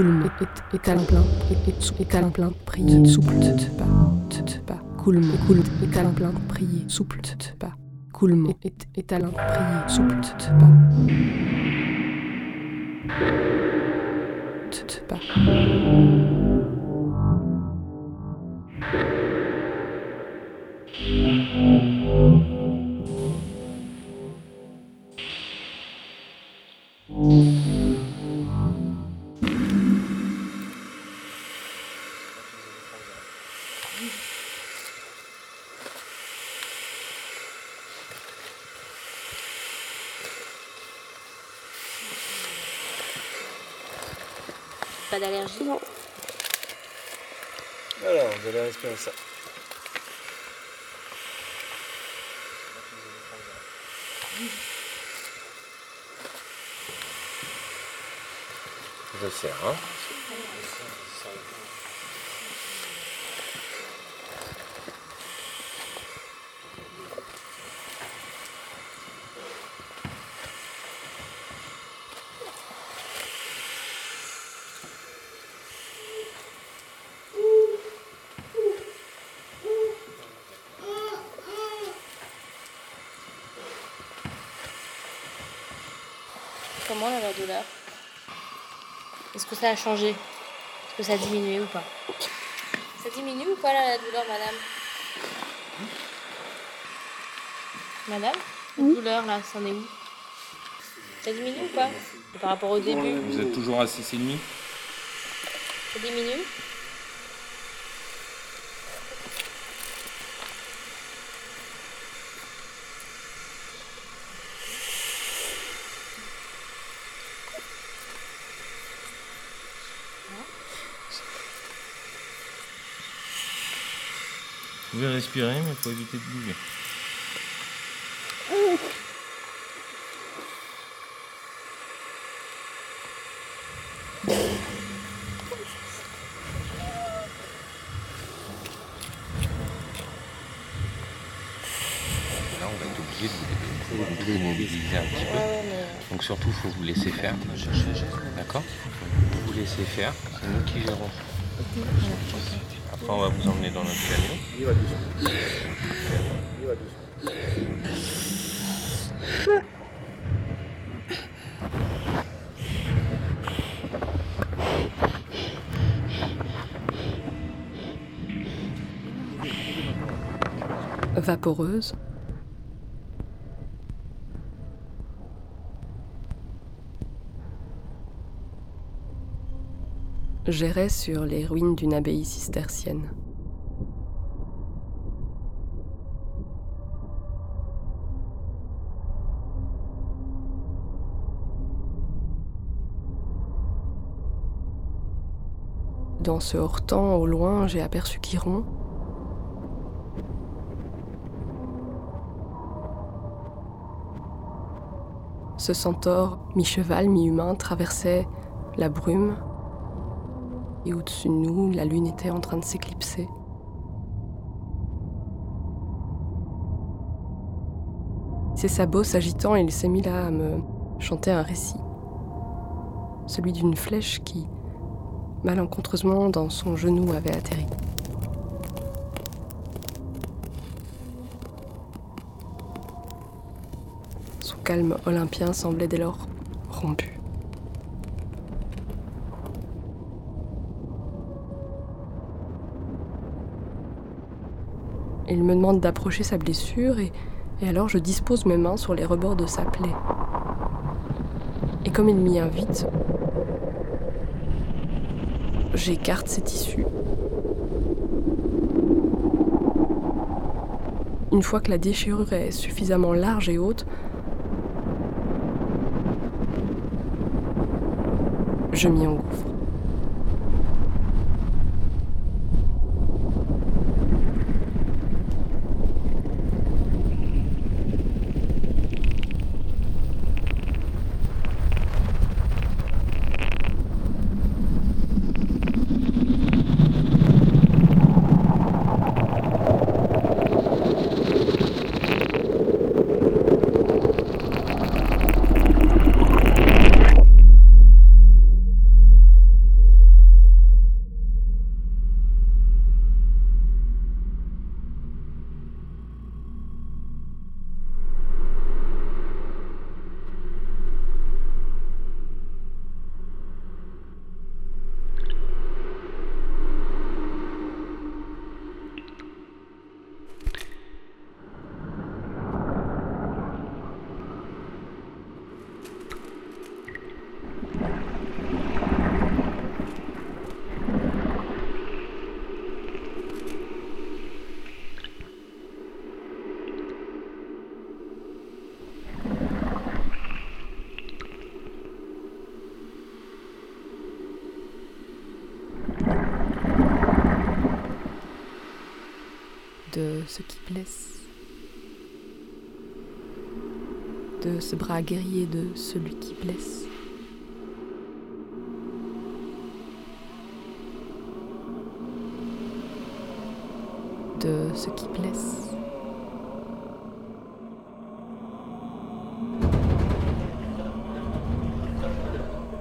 coulement, étalon plein, étalon plein, prier, souple, pas, pas, coulement, coule, étalon plein, prier, souple, pas, coulement, étalon, prier, souple, t- pas. T- t- vous allez respirer ça. Je serre, Comment là, la douleur Est-ce que ça a changé? Est-ce que ça a diminué ou pas? Ça diminue ou pas là, la douleur, madame? Madame La douleur là, c'en est où? Ça diminue ou pas? Par rapport au début. Vous êtes toujours à 6,5 Ça diminue? Respirer, mais il faut éviter de bouger. Là, on va être obligé de vous, immobiliser un petit peu. Ouais, ouais, mais. Donc surtout, il faut vous laisser faire. D'accord? Vous laissez faire, c'est nous qui gérons. On va vous emmener dans notre camion. vaporeuse. J'errais sur les ruines d'une abbaye cistercienne. Dans ce hors-temps, au loin, j'ai aperçu Chiron, Ce centaure, mi-cheval, mi-humain, traversait la brume. Et au-dessus de nous, la lune était en train de s'éclipser. Ses sabots s'agitant, il s'est mis là à me chanter un récit. Celui d'une flèche qui, malencontreusement, dans son genou avait atterri. Son calme olympien semblait dès lors rompu. Il me demande d'approcher sa blessure et, alors je dispose mes mains sur les rebords de sa plaie. Et comme il m'y invite, j'écarte ses tissus. Une fois que la déchirure est suffisamment large et haute, je m'y engouffre. De ce qui blesse, de ce bras guerrier de celui qui blesse. de ce qui blesse.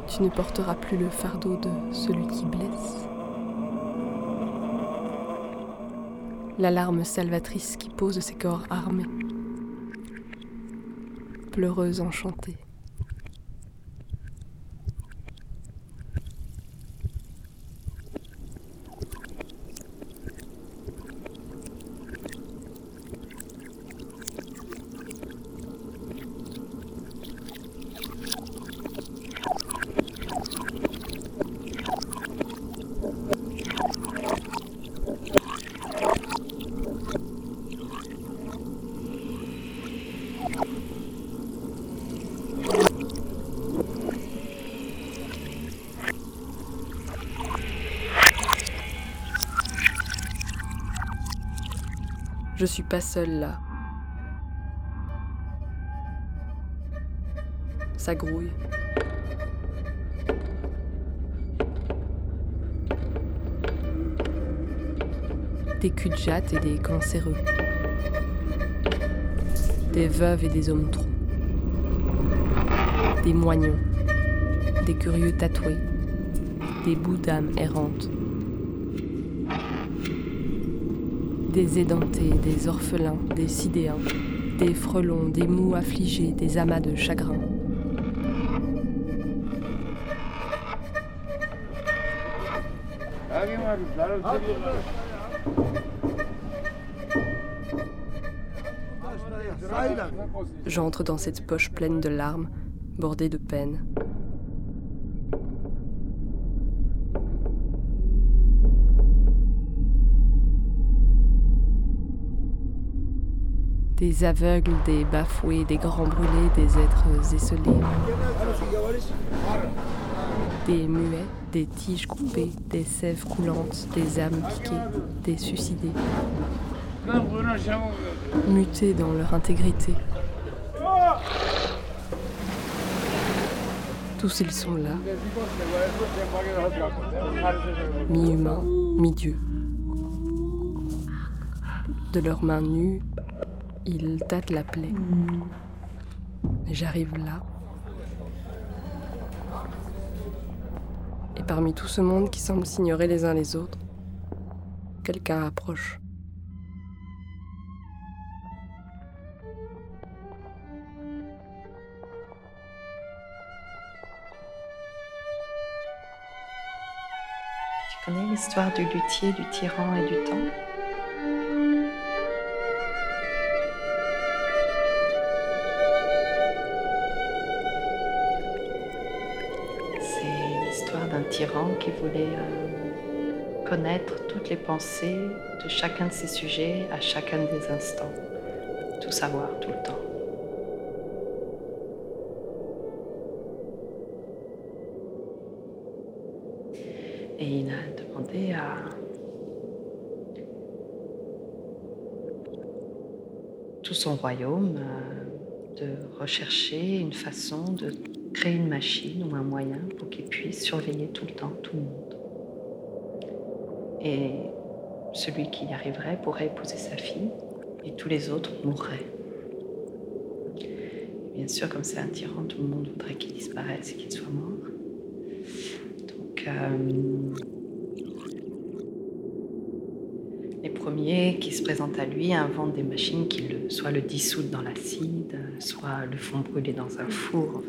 Tu ne porteras plus le fardeau de celui qui blesse. L'alarme salvatrice qui pose ses corps armés, pleureuse enchantée. Je suis pas seule là. Ça grouille. Des cul de jatte et des cancéreux. Des veuves et des hommes trous. Des moignons. Des curieux tatoués. Des bouts d'âme errantes des édentés, des orphelins, des sidéens, des frelons, des mous affligés, des amas de chagrin. J'entre dans cette poche pleine de larmes, bordée de peine. Des aveugles, des bafoués, des grands brûlés, des êtres esselés, des muets, des tiges coupées, des sèves coulantes, des âmes piquées, des suicidés, mutés dans leur intégrité. Tous ils sont là, mi-humains, mi-dieux. De leurs mains nues, il tâte la plaie. J'arrive là. Et parmi tout ce monde qui semble s'ignorer les uns les autres, quelqu'un approche. Tu connais l'histoire du luthier, du tyran et du temps qui voulait euh, connaître toutes les pensées de chacun de ses sujets à chacun des instants. Tout savoir tout le temps. Et il a demandé à tout son royaume euh, de rechercher une façon de créer une machine ou un moyen pour qu'il puisse surveiller tout le temps tout le monde. Et celui qui y arriverait pourrait épouser sa fille et tous les autres mourraient. bien sûr, comme c'est un tyran, tout le monde voudrait qu'il disparaisse et qu'il soit mort. Donc, euh, les premiers qui se présentent à lui inventent des machines qui le, soit le dissoutent dans l'acide, soit le font brûler dans un four.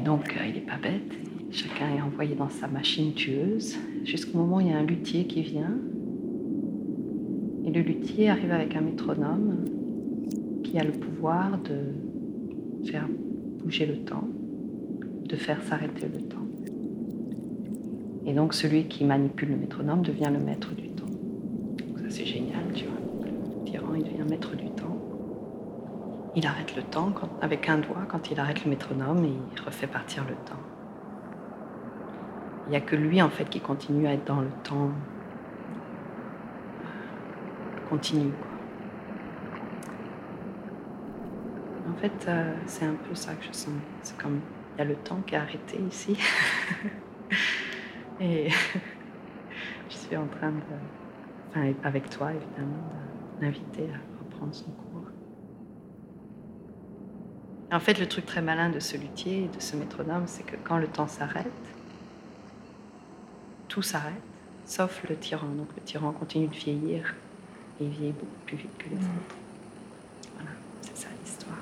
Et donc, euh, il n'est pas bête. Chacun est envoyé dans sa machine tueuse, jusqu'au moment où il y a un luthier qui vient. Et le luthier arrive avec un métronome qui a le pouvoir de faire bouger le temps, de faire s'arrêter le temps. Et donc celui qui manipule le métronome devient le maître du temps. Donc ça c'est génial, tu vois. Tyran, il devient maître du temps. Il arrête le temps avec un doigt quand il arrête le métronome et il refait partir le temps. Il n'y a que lui en fait qui continue à être dans le temps continu. En fait, euh, c'est un peu ça que je sens. C'est comme il y a le temps qui est arrêté ici. Et je suis en train de, enfin, avec toi évidemment, d'inviter à reprendre son cours. En fait, le truc très malin de ce luthier et de ce métronome, c'est que quand le temps s'arrête, tout s'arrête, sauf le tyran. Donc le tyran continue de vieillir et il vieillit beaucoup plus vite que les mmh. autres. Voilà, c'est ça l'histoire.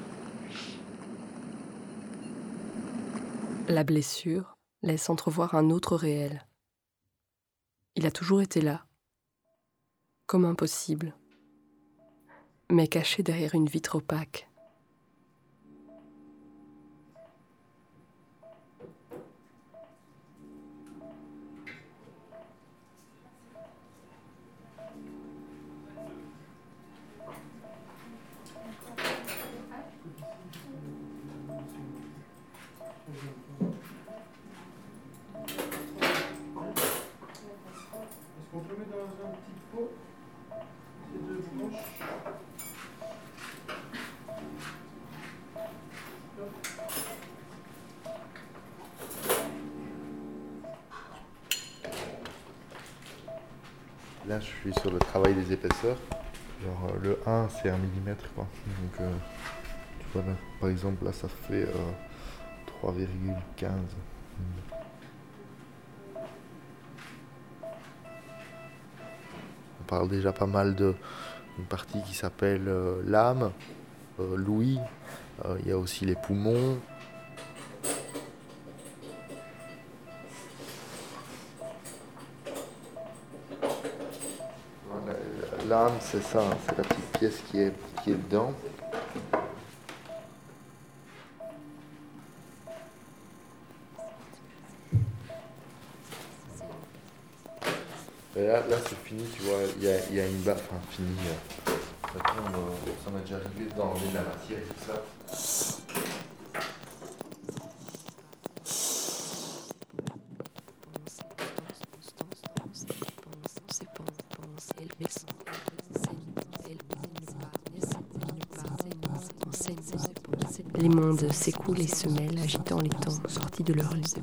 La blessure laisse entrevoir un autre réel. Il a toujours été là, comme impossible, mais caché derrière une vitre opaque. Travail des épaisseurs. Genre, euh, le 1, c'est 1 mm, quoi. Donc, euh, tu vois, là, par exemple, là, ça fait 3,15. Euh, On parle déjà pas mal de une partie qui s'appelle l'âme, l'ouïe. Il y a aussi les poumons, l'âme, c'est ça, hein, c'est la petite pièce qui est, qui est dedans. Et là, là c'est fini, tu vois, il y a, y a, une baffe, enfin fini. Euh, maintenant, ça m'a déjà arrivé de la matière et tout ça. S'écoulent et se mêlent, agitant les temps sortis de leur lit.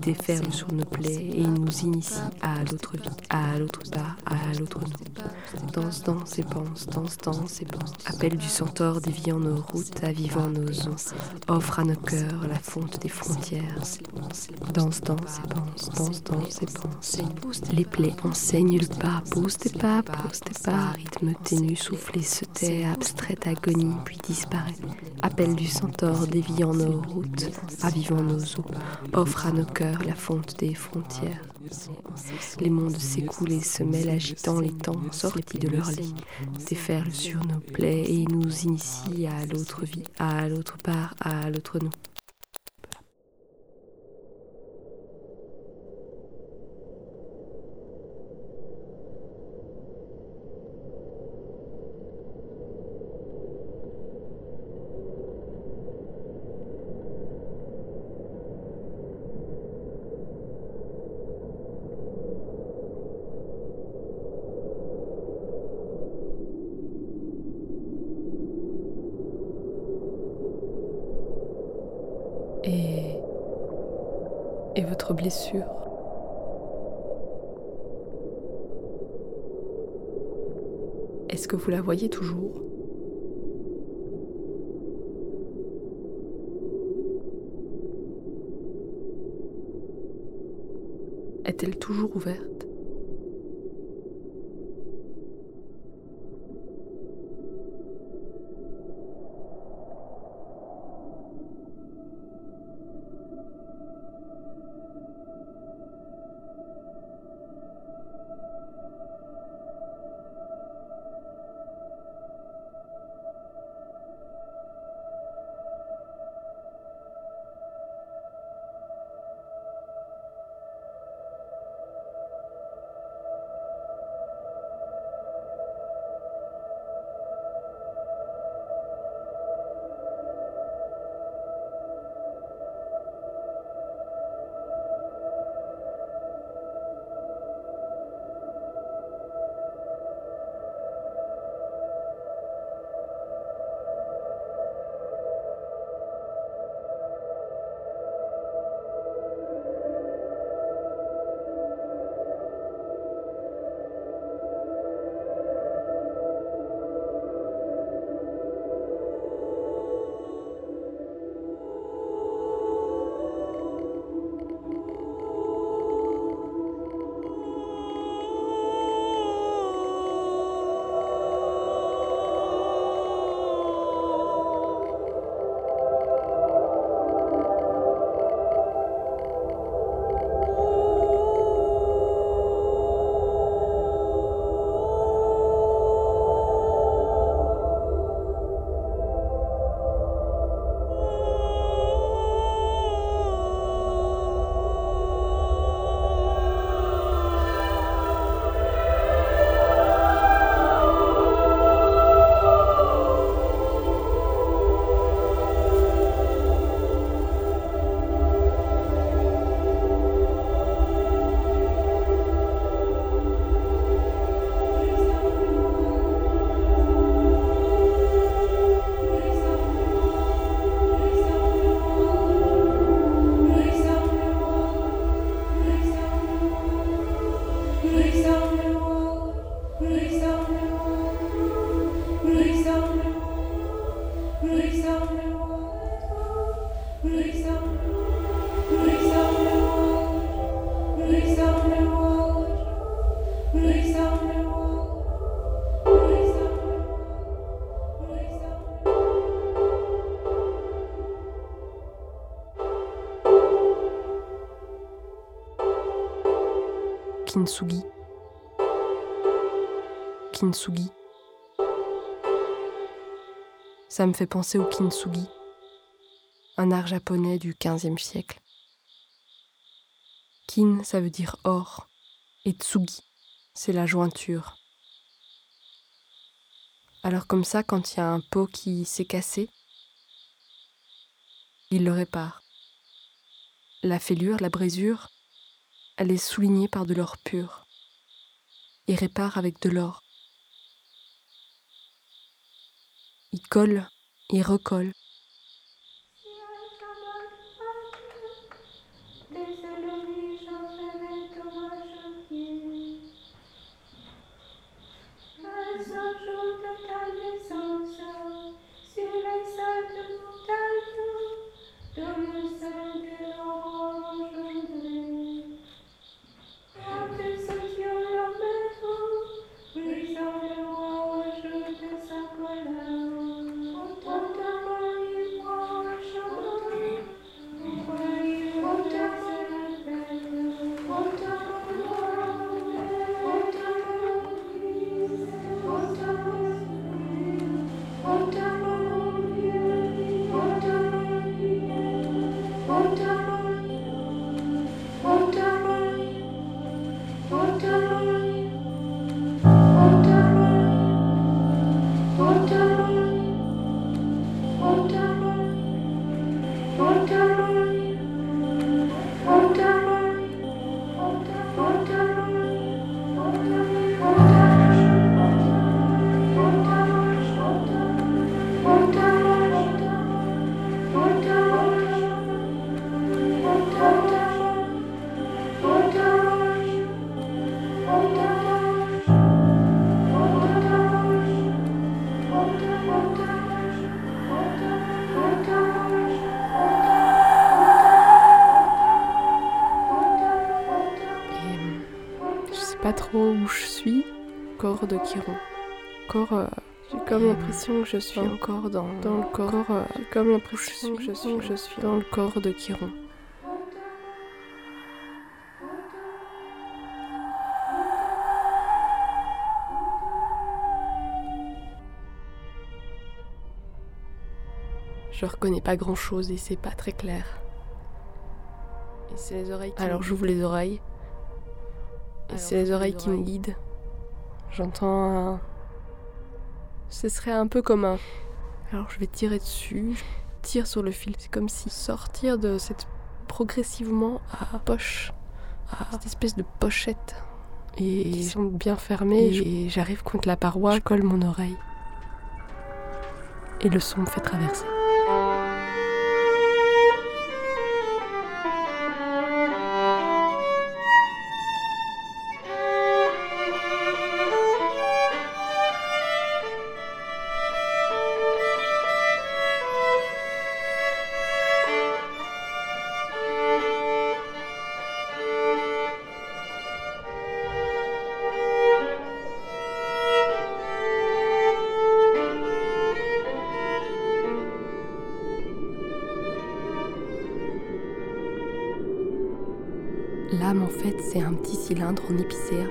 Déferlent sur nos plaies et nous initient à l'autre vie, à l'autre part, à l'autre nous. Danse, danse et pense, danse, danse et pense. Appel du centaure déviant nos routes, avivant nos os. Offre à nos cœurs la fonte des frontières. Danse, danse et pense, danse, danse et pense. Les plaies enseignent le pas, pose tes pas, pose tes pas. Rythme ténu, soufflé se tait, abstraite agonie, puis disparaît. Appel du centaure déviant nos routes, avivant nos eaux, offre à nos cœurs la fonte des frontières. Les mondes s'écoulent et se mêlent agitant les temps sortis de leur lit, déferlent sur nos plaies et nous initient à l'autre vie, à l'autre part, à l'autre nous. Et. et votre Est-ce que vous la voyez toujours? Est-elle toujours ouverte? Kintsugi. Kintsugi. Ça me fait penser au kintsugi, un art japonais du XVe siècle. Kin, ça veut dire or, et tsugi, c'est la jointure. Alors comme ça, quand il y a un pot qui s'est cassé, il le répare. La fêlure, la brisure, elle est soulignée par de l'or pur et répare avec de l'or. Il colle, il recolle, Euh, j'ai comme l'impression que je suis encore dans, dans le corps. euh, j'ai comme l'impression que je suis, je suis dans le corps de Chiron. Je reconnais pas grand chose et c'est pas très clair. Et c'est les oreilles qui Alors j'ouvre les oreilles. Et c'est les oreilles qui me guident. J'entends un. Ce serait un peu comme un. Alors je vais tirer dessus, je tire sur le fil. C'est comme si sortir de cette. progressivement à poche. à cette espèce de pochette. Et qui sont bien fermées. Et j'arrive contre la paroi, je colle mon oreille. Et le son me fait traverser. Cylindre en épicéa.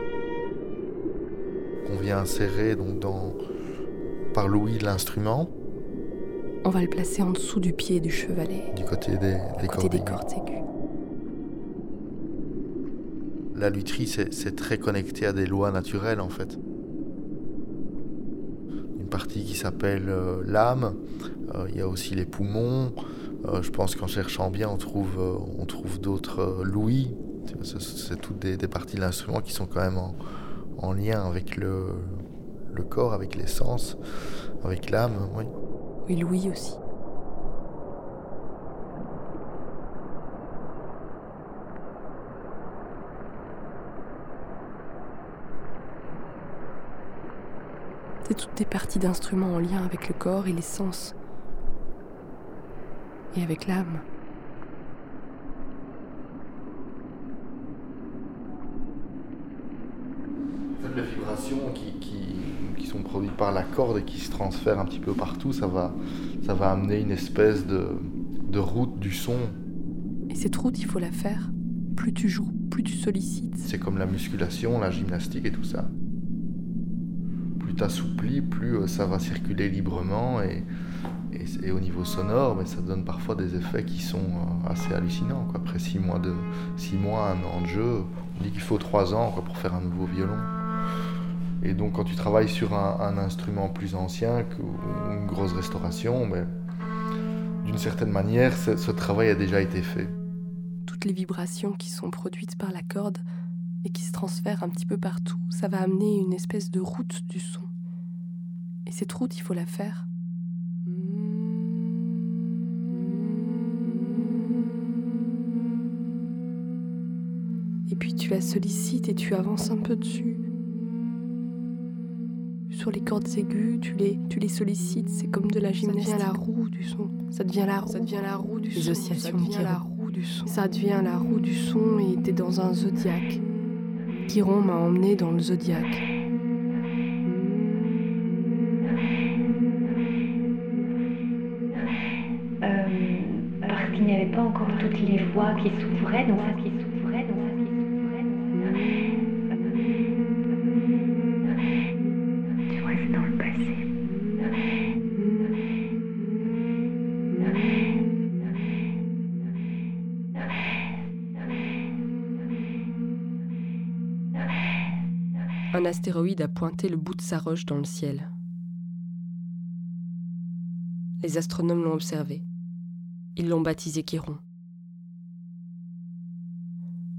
qu'on vient insérer donc dans, par l'ouïe de l'instrument On va le placer en dessous du pied du chevalet, du côté des, des côté cordes des aiguës. cordes aiguës. La lutherie, c'est très connecté à des lois naturelles en fait. Une partie qui s'appelle euh, l'âme, euh, il y a aussi les poumons. Euh, je pense qu'en cherchant bien, on trouve, on trouve d'autres l'ouïe. C'est toutes des, parties de l'instrument qui sont quand même en, en lien avec le, corps, avec les sens, avec l'âme. Oui. Oui, Louis aussi. C'est toutes des parties d'instruments en lien avec le corps et les sens. Et avec l'âme. En fait, les vibrations qui, qui- produites par la corde et qui se transfèrent un petit peu partout, ça va, ça va amener une espèce de, de route du son. Et cette route, il faut la faire. Plus tu joues, plus tu sollicites. C'est comme la musculation, la gymnastique et tout ça. Plus tu assouplis, plus euh, ça va circuler librement et, et, au niveau sonore, mais ça donne parfois des effets qui sont euh, assez hallucinants. quoi. Après six mois, de, six mois, un an de jeu, on dit qu'il faut trois ans quoi, pour faire un nouveau violon. Et donc quand tu travailles sur un, instrument plus ancien ou une grosse restauration, mais d'une certaine manière, ce travail a déjà été fait. toutes les vibrations qui sont produites par la corde et qui se transfèrent un petit peu partout, ça va amener une espèce de route du son. Et cette route, il faut la faire. Et puis tu la sollicites et tu avances un peu dessus. Sur les cordes aiguës, tu les, tu les sollicites, c'est comme de la gymnastique. Ça devient la roue du son. Ça devient la roue. Ça devient la roue du Les son. oscillations ça de devient la roue du son. Ça devient la roue du son et t'es dans un zodiaque. Chiron m'a emmené dans le zodiaque. Euh, parce qu'il n'y avait pas encore toutes les voies qui s'ouvraient, donc ça qui Un astéroïde a pointé le bout de sa roche dans le ciel. Les astronomes l'ont observé. Ils l'ont baptisé Chiron.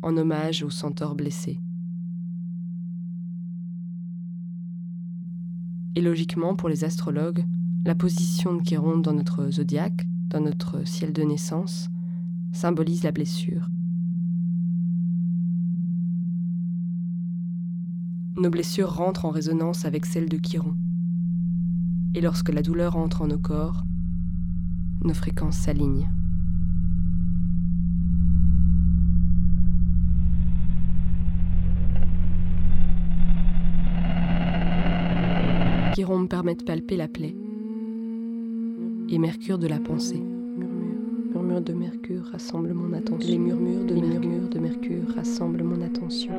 En hommage au centaure blessé. Et logiquement, pour les astrologues, la position de Chiron dans notre zodiaque, dans notre ciel de naissance, symbolise la blessure. Nos blessures rentrent en résonance avec celles de Chiron. Et lorsque la douleur entre en nos corps, nos fréquences s'alignent. me permet de palper la plaie. Et Mercure de la pensée. Murmure de Mercure rassemble mon attention. Les murmures de, murmures de Mercure rassemblent mon attention.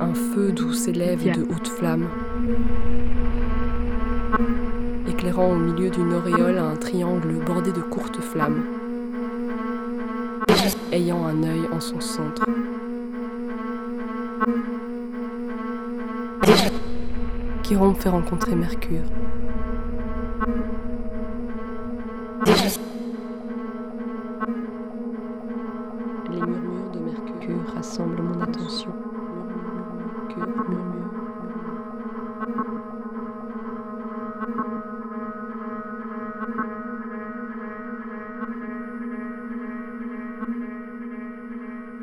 Un feu d'où s'élève de hautes flammes, éclairant au milieu d'une auréole un triangle bordé de courtes flammes, ayant un œil en son centre. Chiron fait rencontrer Mercure. Les murmures de Mercure rassemblent mon attention.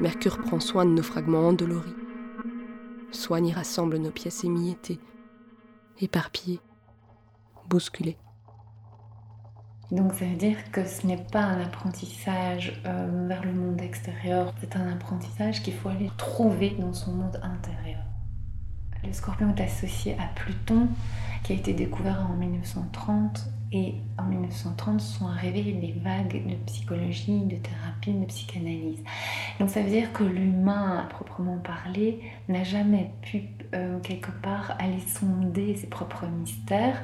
Mercure, prend soin de nos fragments endoloris, soigne et rassemble nos pièces émiettées, éparpillées, bousculées. Donc ça veut dire que ce n'est pas un apprentissage euh, vers le monde extérieur, c'est un apprentissage qu'il faut aller trouver dans son monde intérieur. Le scorpion est associé à Pluton, qui a été découvert en 1930, et en 1930 sont arrivées les vagues de psychologie, de thérapie, de psychanalyse. Donc ça veut dire que l'humain, à proprement parler, n'a jamais pu euh, quelque part aller sonder ses propres mystères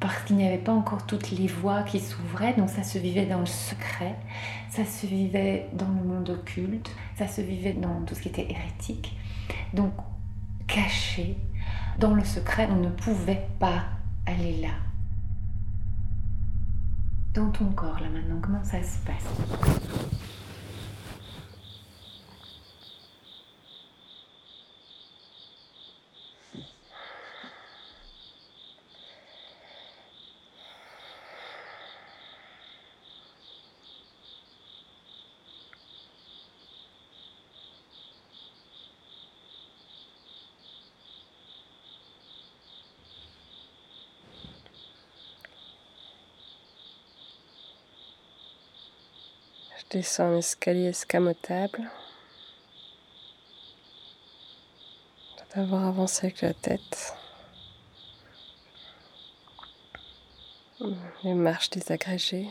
parce qu'il n'y avait pas encore toutes les voies qui s'ouvraient, donc ça se vivait dans le secret, ça se vivait dans le monde occulte, ça se vivait dans tout ce qui était hérétique. Donc caché, dans le secret, on ne pouvait pas aller là. Dans ton corps, là maintenant, comment ça se passe? Descends un escalier escamotable. D'abord avancer avec la tête. Les marches désagrégées.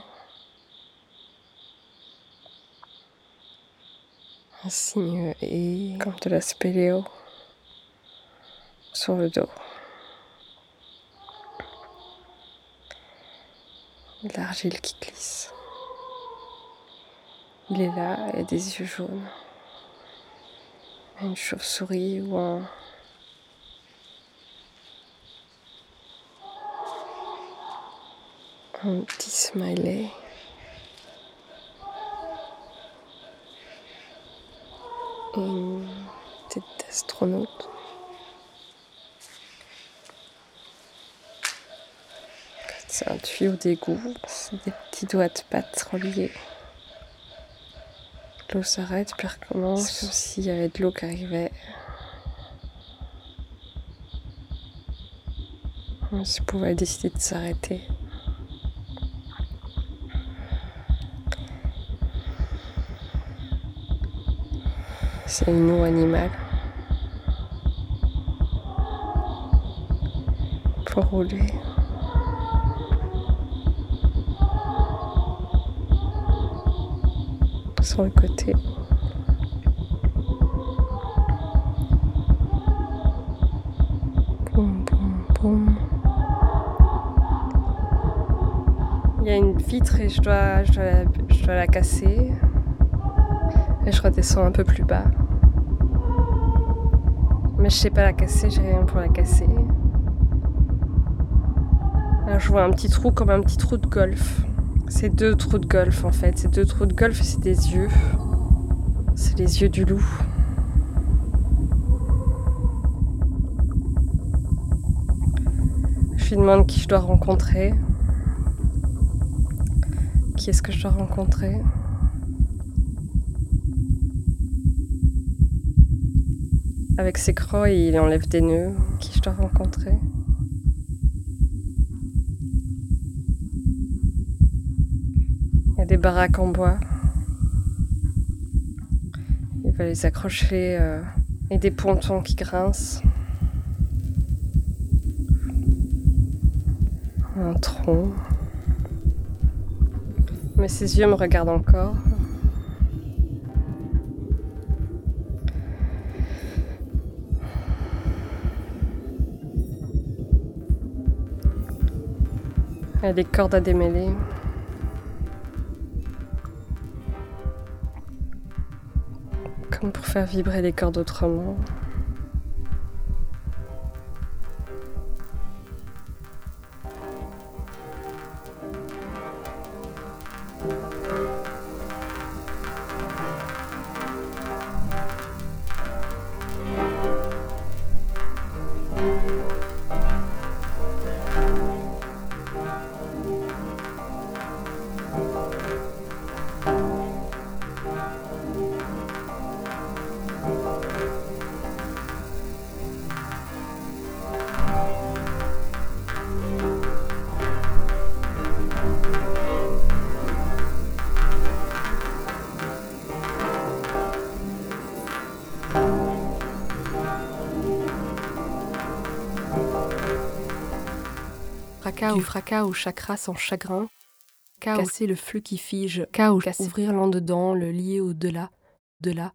Un signe et comme de la spéléo sur le dos. L'argile qui glisse. Il est là, il a des yeux jaunes. Une chauve-souris ou un. Petit smiley. Une tête d'astronaute. C'est un tuyau d'égout, c'est des petits doigts de pattes reliés. L'eau s'arrête puis recommence comme s'il y avait de l'eau qui arrivait. Comme si pouvait décider de s'arrêter. C'est une eau animale. Pour rouler. Le côté. Boum, boum, boum. Il y a une vitre et je dois, je dois la casser. Et je redescends un peu plus bas. Mais je sais pas la casser, j'ai rien pour la casser. Là, je vois un petit trou comme un petit trou de golf. C'est deux trous de golf en fait. C'est deux trous de golf et c'est des yeux. C'est les yeux du loup. Je lui demande qui je dois rencontrer. Qui est-ce que je dois rencontrer? Avec ses crocs, il enlève des nœuds. Qui je dois rencontrer? Baraques en bois. Il va les accrocher euh, et des pontons qui grincent. Un tronc. Mais ses yeux me regardent encore. Il des cordes à démêler. Faire vibrer les cordes autrement. Du fracas au chakra sans chagrin. Casser le flux qui fige. Chaos. Ouvrir l'en dedans, le lier au-delà. De là.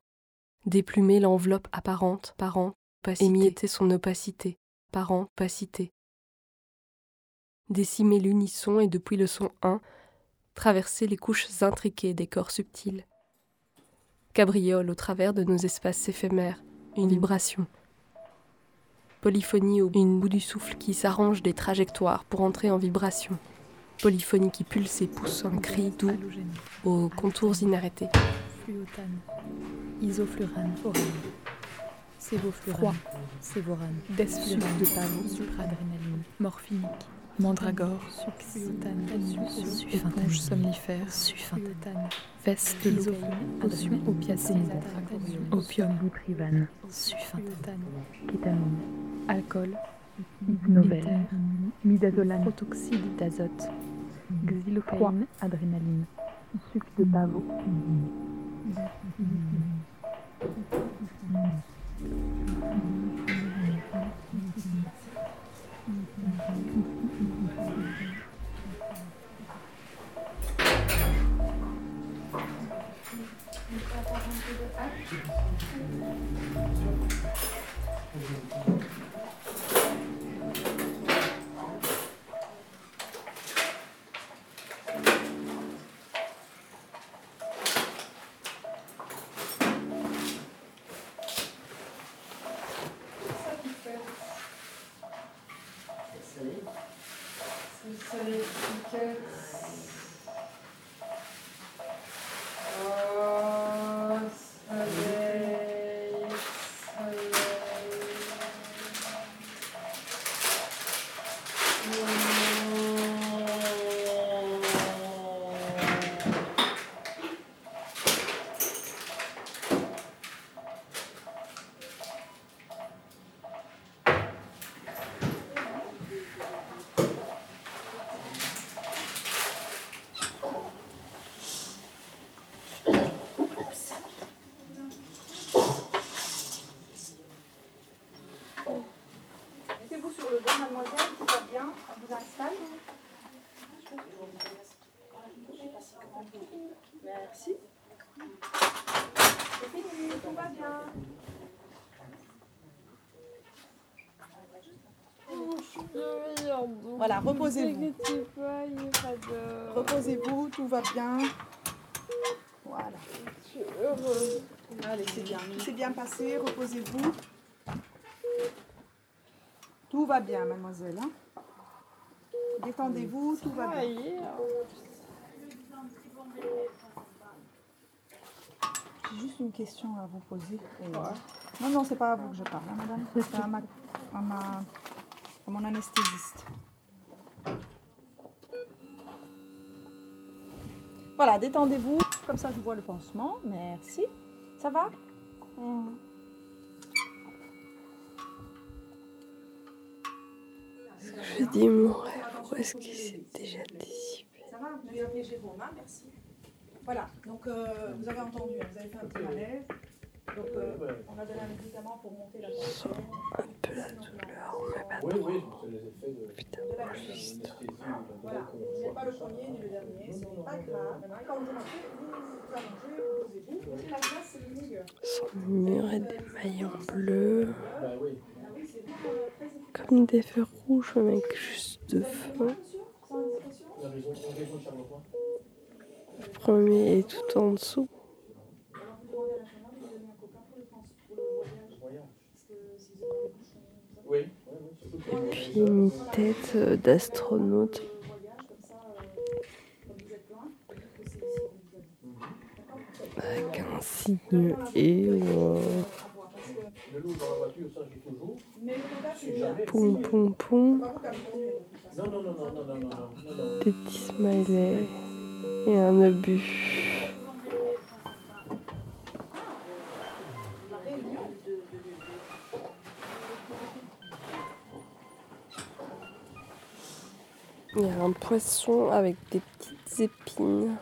Déplumer l'enveloppe apparente, parent, émietter son opacité, parent, opacité. Décimer l'unisson et depuis le son 1, traverser les couches intriquées des corps subtils. Cabriole au travers de nos espaces éphémères, une vibration polyphonie au bout du souffle qui s'arrange des trajectoires pour entrer en vibration. Polyphonie qui pulse et pousse un cri doux aux contours inarrêtés. Fluotane, isoflurane, orane, sévoflurane, sévorane, de pavot, morphinique, mandragore, éponge somnifère, veste de l'eau, potion opiacine, opium, sufantatane, kétamine, alcool, hypnovène, midazolam, protoxyde d'azote, xylocaïne, adrénaline, sucre de pavot. Voilà, reposez-vous. Reposez-vous, tout va bien. Voilà. Allez, c'est bien. S'est bien passé, reposez-vous. Tout va bien, mademoiselle. hein. Détendez-vous, tout va bien. J'ai juste une question à vous poser. Non, non, c'est pas à vous que je parle, hein, madame. C'est à, ma, à, ma, à mon anesthésiste. Voilà, détendez-vous. Comme ça, je vois le pansement. Merci. Ça va? Je dis mon rêve, où est-ce qu'il s'est déjà dissipé? Ça va? Vous avez appelé Jérôme, hein Merci. Voilà, donc euh, vous avez entendu, hein, vous avez fait un petit malaise. Donc euh, on a donné un médicament pour monter la tension. Un peu la douleur, mais pas Oui, trop. oui, c'est les effets de, Putain, De la. Voilà, ce n'est pas le premier ni le dernier, ce n'est pas grave. Quand vous marchez, vous vous allongez, vous posez-vous. Posez la place, c'est le milieu. Sur le mur et des maillons bleus. Bah. Ah c'est vraiment euh. Comme des feux rouges, avec juste de feu. Le premier est tout en dessous. Et puis une tête euh, d'astronaute. Avec un signe et. Pom pom pom. Des petits smileys et un obus. Un poisson avec des petites épines.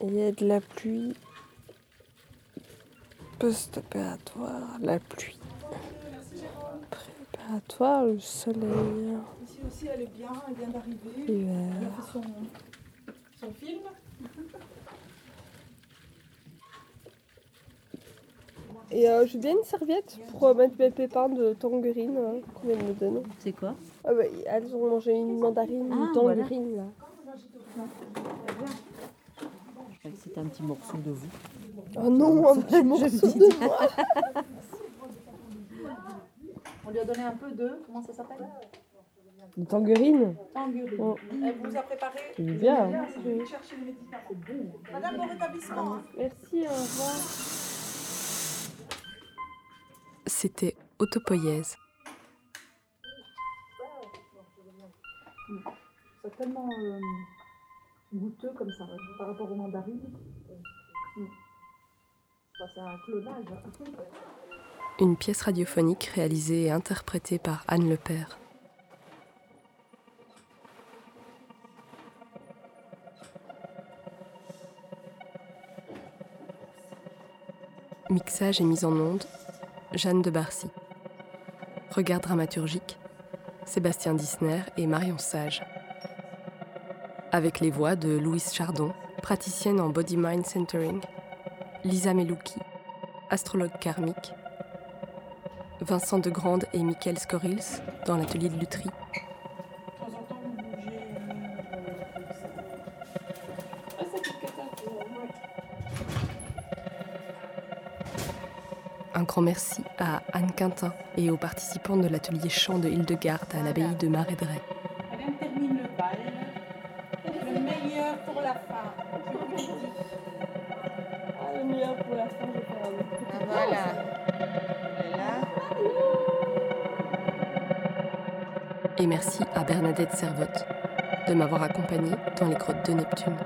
Et il y a de la pluie. Post-opératoire, la pluie. Préparatoire, le soleil. Ici aussi, elle est bien, elle vient d'arriver. Elle a fait son, son film. Et euh, j'ai bien une serviette pour euh, mettre mes pépins de tangerine euh, qu'on vient de me donner. C'est quoi? Ah bah, elles ont mangé une mandarine, Ah, une tangerine là. Je croyais que c'était un petit morceau de vous. Oh non, un petit morceau de moi. On lui a donné un peu de, comment ça s'appelle? Une tangerine Tangerine. Oh. Elle vous a préparé C'est bien. Je vais chercher les médicaments. Madame, bon rétablissement. hein. Merci, au revoir. C'était Autopoïèse. C'est tellement euh, goûteux comme ça, par rapport aux mandarines. Mm. Bah, c'est un clonage. Une pièce radiophonique réalisée et interprétée par Anne Lepère. Mixage et mise en onde, Jeanne de Barcy. Regard dramaturgique, Sébastien Dissner et Marion Sage. Avec les voix de Louise Chardon, praticienne en Body Mind Centering, Lisa Melouki, astrologue karmique, Vincent de Grande et Michael Scorils dans l'atelier de lutherie, merci à Anne Quintin et aux participants de l'atelier chant de Hildegarde à l'abbaye de Marédray. Et merci à Bernadette Servotte de m'avoir accompagnée dans les grottes de Neptune.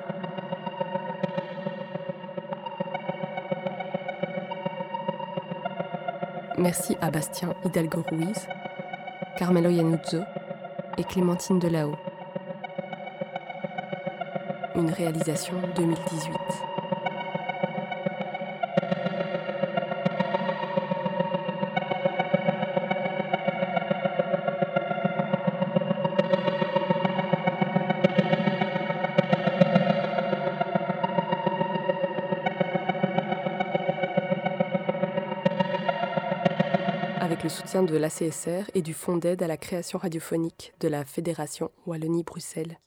Merci à Bastien Hidalgo Ruiz, Carmelo Yanuzzo et Clémentine Delao. Une réalisation 2018. Le soutien de l'ACSR et du Fonds d'aide à la création radiophonique de la Fédération Wallonie-Bruxelles.